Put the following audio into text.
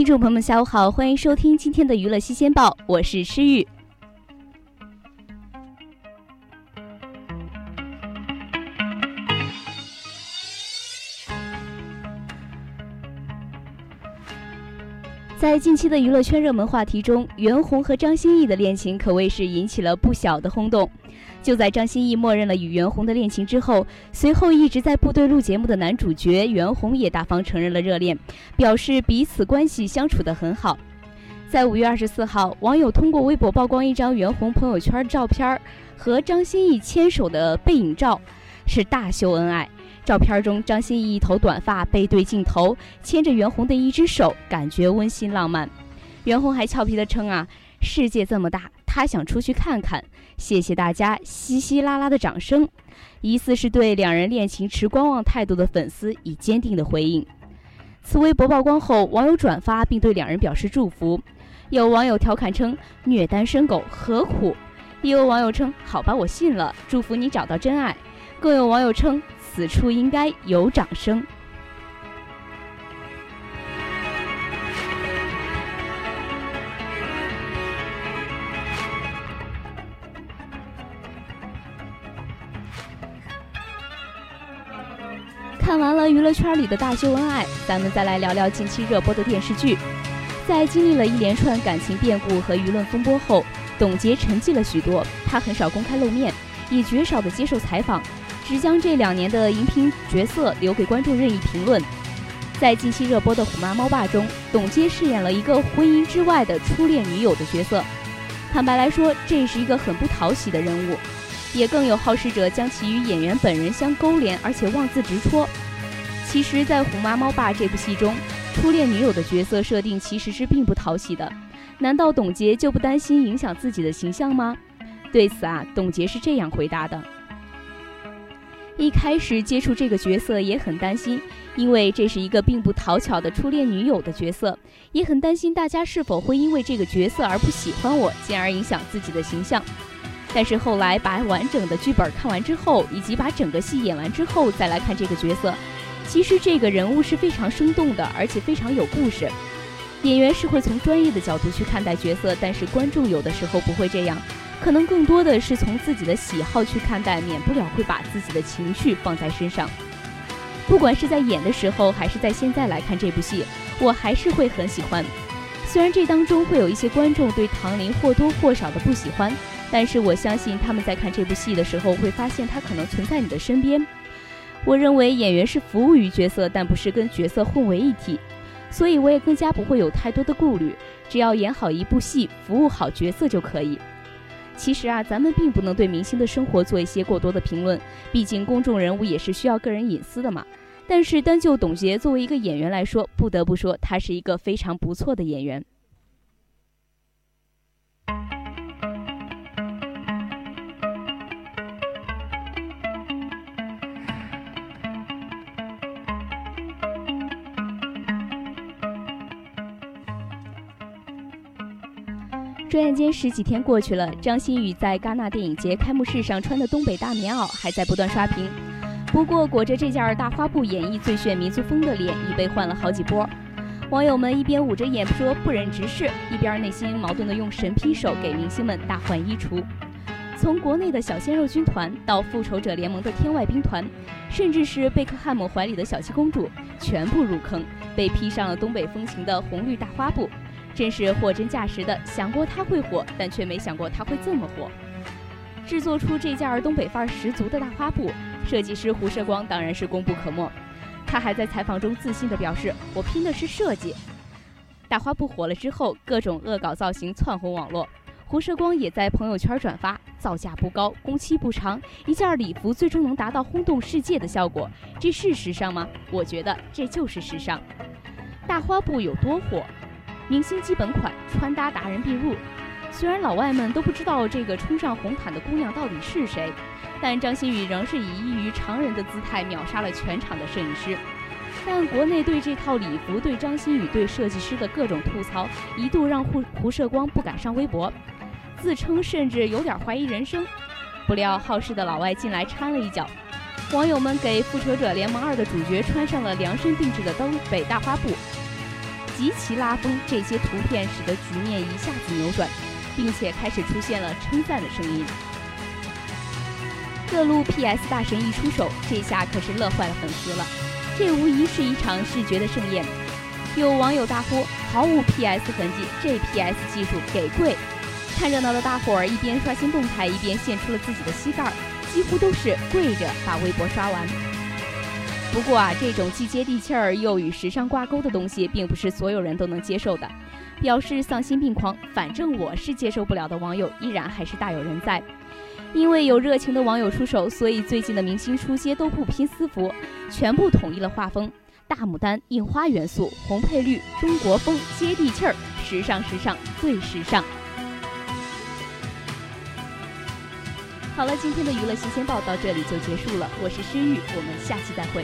听众朋友们，下午好，欢迎收听今天的娱乐新鲜报，我是诗玉。在近期的娱乐圈热门话题中，袁弘和张歆艺的恋情可谓是引起了不小的轰动。就在张歆艺默认了与袁弘的恋情之后，随后一直在部队录节目的男主角袁弘也大方承认了热恋，表示彼此关系相处得很好。在五月二十四号，网友通过微博曝光一张袁弘朋友圈照片和张歆艺牵手的背影照，是大秀恩爱。照片中，张歆艺一头短发，背对镜头，牵着袁弘的一只手，感觉温馨浪漫。袁弘还俏皮地称：“啊，世界这么大，他想出去看看。”谢谢大家稀稀拉拉的掌声，疑似是对两人恋情持观望态度的粉丝以坚定的回应。此微博曝光后，网友转发并对两人表示祝福。有网友调侃称：“虐单身狗何苦？”也有网友称：“好吧，我信了，祝福你找到真爱。”更有网友称。此处应该有掌声。看完了娱乐圈里的大秀恩爱，咱们再来聊聊近期热播的电视剧。在经历了一连串感情变故和舆论风波后，董洁沉寂了许多，她很少公开露面，也绝少的接受采访。只将这两年的荧屏角色留给观众任意评论。在近期热播的《虎妈猫爸》中，董洁饰演了一个婚姻之外的初恋女友的角色。坦白来说，这是一个很不讨喜的人物，也更有好事者将其与演员本人相勾连，而且妄自直戳。其实，在《虎妈猫爸》这部戏中，初恋女友的角色设定其实是并不讨喜的。难道董洁就不担心影响自己的形象吗？对此啊，董洁是这样回答的。一开始接触这个角色也很担心，因为这是一个并不讨巧的初恋女友的角色，也很担心大家是否会因为这个角色而不喜欢我，进而影响自己的形象。但是后来把完整的剧本看完之后，以及把整个戏演完之后再来看这个角色，其实这个人物是非常生动的，而且非常有故事。演员是会从专业的角度去看待角色，但是观众有的时候不会这样。可能更多的是从自己的喜好去看待，免不了会把自己的情绪放在身上。不管是在演的时候，还是在现在来看这部戏，我还是会很喜欢。虽然这当中会有一些观众对唐琳或多或少的不喜欢，但是我相信他们在看这部戏的时候，会发现他可能存在你的身边。我认为演员是服务于角色，但不是跟角色混为一体，所以我也更加不会有太多的顾虑，只要演好一部戏，服务好角色就可以。其实啊，咱们并不能对明星的生活做一些过多的评论，毕竟公众人物也是需要个人隐私的嘛。但是单就董洁作为一个演员来说，不得不说她是一个非常不错的演员。转眼间十几天过去了，张馨予在戛纳电影节开幕式上穿的东北大棉袄还在不断刷屏。不过裹着这件大花布演绎最炫民族风的脸已被换了好几波。网友们一边捂着眼说不忍直视，一边内心矛盾的用神劈手给明星们大换衣橱。从国内的小鲜肉军团到复仇者联盟的天外兵团，甚至是贝克汉姆怀里的小七公主，全部入坑，被披上了东北风情的红绿大花布。真是货真价实的，想过它会火，但却没想过它会这么火。制作出这件东北范儿十足的大花布，设计师胡射光当然是功不可没。他还在采访中自信地表示：“我拼的是设计。”大花布火了之后，各种恶搞造型窜红网络。胡射光也在朋友圈转发，造价不高，工期不长，一件礼服最终能达到轰动世界的效果，这是时尚吗？我觉得这就是时尚。大花布有多火？明星基本款，穿搭达人必入。虽然老外们都不知道这个冲上红毯的姑娘到底是谁，但张馨予仍是以异于常人的姿态秒杀了全场的摄影师。但国内对这套礼服、对张馨予、对设计师的各种吐槽，一度让胡胡射光不敢上微博，自称甚至有点怀疑人生。不料好事的老外进来掺了一脚，网友们给《复仇者联盟二》的主角穿上了量身定制的东北大花布，极其拉风。这些图片使得局面一下子扭转，并且开始出现了称赞的声音。各路 PS 大神一出手，这下可是乐坏了粉丝了。这无疑是一场视觉的盛宴。有网友大呼：“毫无 PS 痕迹，这 PS 技术给跪！”看热闹的大伙儿一边刷新动态，一边献出了自己的膝盖，几乎都是跪着把微博刷完。不过啊，这种既接地气儿又与时尚挂钩的东西，并不是所有人都能接受的。表示丧心病狂，反正我是接受不了的网友，依然还是大有人在。因为有热情的网友出手，所以最近的明星出街都不拼私服，全部统一了画风：大牡丹、印花元素、红配绿、中国风、接地气儿、时尚时尚最时尚。好了，今天的娱乐新鲜报到这里就结束了，我是诗玉，我们下期再会。